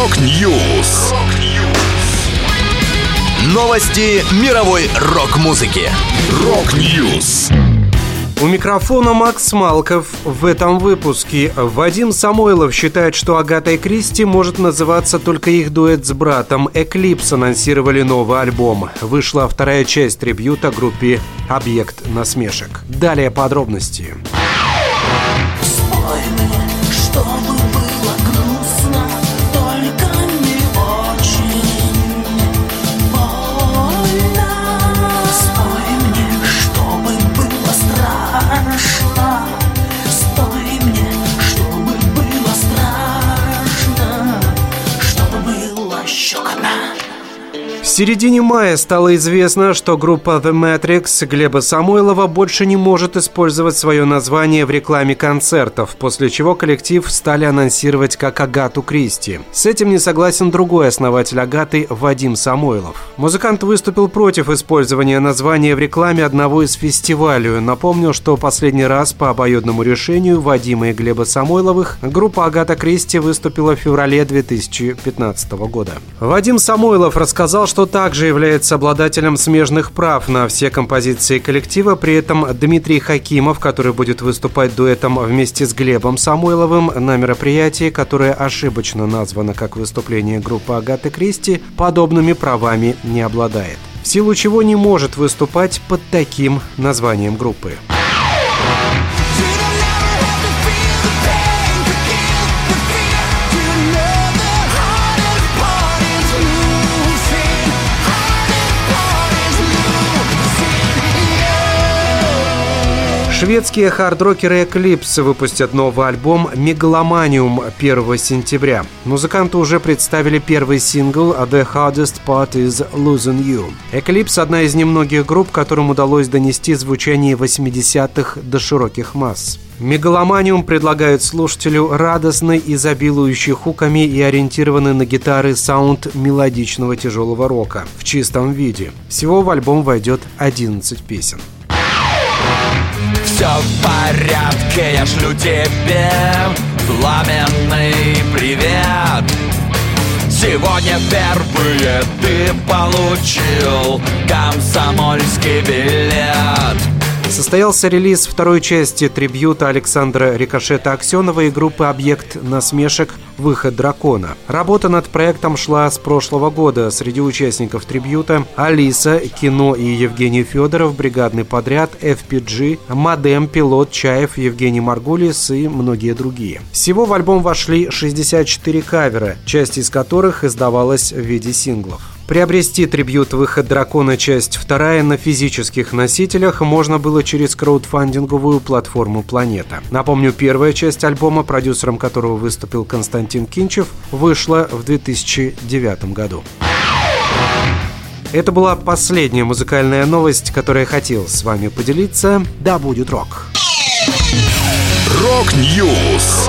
Rock News. Новости мировой рок-музыки. Rock News. У микрофона Макс Малков. В этом выпуске Вадим Самойлов считает, что Агатой Кристи может называться только их дуэт с братом. Eclipse анонсировали новый альбом. Вышла вторая часть трибьюта группе «Объект насмешек». Далее подробности. Подробности. щекотно середине мая стало известно, что группа The Matrix Глеба Самойлова больше не может использовать свое название в рекламе концертов, после чего коллектив стали анонсировать как Агату Кристи. С этим не согласен другой основатель Агаты Вадим Самойлов. Музыкант выступил против использования названия в рекламе одного из фестивалей. Напомню, что последний раз по обоюдному решению Вадима и Глеба Самойловых группа Агата Кристи выступила в феврале 2015 года. Вадим Самойлов рассказал, что также является обладателем смежных прав на все композиции коллектива. При этом Дмитрий Хакимов, который будет выступать дуэтом вместе с Глебом Самойловым на мероприятии, которое ошибочно названо как выступление группы Агаты Кристи, подобными правами не обладает. В силу чего не может выступать под таким названием группы. Шведские хардрокеры Eclipse выпустят новый альбом «Megalomanium» 1 сентября. Музыканты уже представили первый сингл «The Hardest Part Is Losing You». Eclipse – одна из немногих групп, которым удалось донести звучание 80-х до широких масс. Megalomanium предлагает слушателю радостный, изобилующий хуками и ориентированный на гитары саунд мелодичного тяжелого рока в чистом виде. Всего в альбом войдет 11 песен все в порядке, я шлю тебе пламенный привет. Сегодня впервые ты получил комсомольский билет Состоялся релиз второй части трибьюта Александра Рикошета Аксенова и группы «Объект насмешек. Выход дракона». Работа над проектом шла с прошлого года. Среди участников трибьюта Алиса, Кино и Евгений Федоров, бригадный подряд, FPG, Модем, Пилот, Чаев, Евгений Маргулис и многие другие. Всего в альбом вошли 64 кавера, часть из которых издавалась в виде синглов. Приобрести трибют «Выход дракона. Часть вторая» на физических носителях можно было через краудфандинговую платформу «Планета». Напомню, первая часть альбома, продюсером которого выступил Константин Кинчев, вышла в 2009 году. Это была последняя музыкальная новость, которую я хотел с вами поделиться. Да будет рок! Рок-Ньюс!